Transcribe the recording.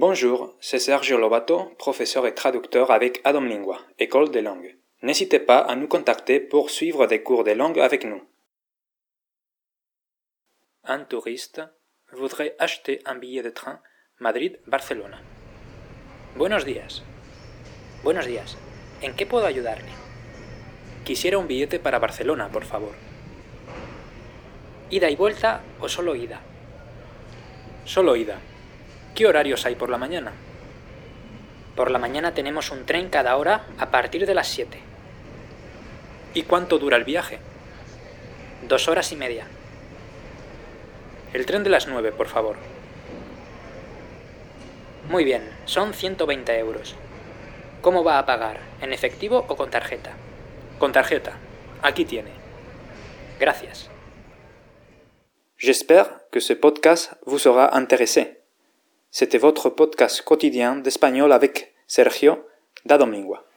Bonjour, c'est Sergio Lobato, professeur et traducteur avec Adam Lingua, École des langues. N'hésitez pas à nous contacter pour suivre des cours de langue avec nous. Un touriste voudrait acheter un billet de train Madrid-Barcelona. Buenos días. Buenos días. ¿En qué puedo ayudarle? Quisiera un billete para Barcelona, por favor. ¿Ida y vuelta o solo ida? Solo ida. ¿Qué horarios hay por la mañana? Por la mañana tenemos un tren cada hora a partir de las 7. ¿Y cuánto dura el viaje? Dos horas y media. El tren de las 9, por favor. Muy bien, son 120 euros. ¿Cómo va a pagar? ¿En efectivo o con tarjeta? Con tarjeta. Aquí tiene. Gracias. J'espère que ce podcast vous sera intéressé. C'était votre podcast quotidien d'espagnol avec Sergio da Domingua.